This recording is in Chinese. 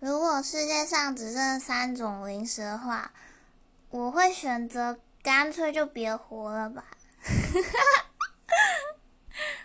如果世界上只剩三种零食的话我会选择干脆就别活了吧。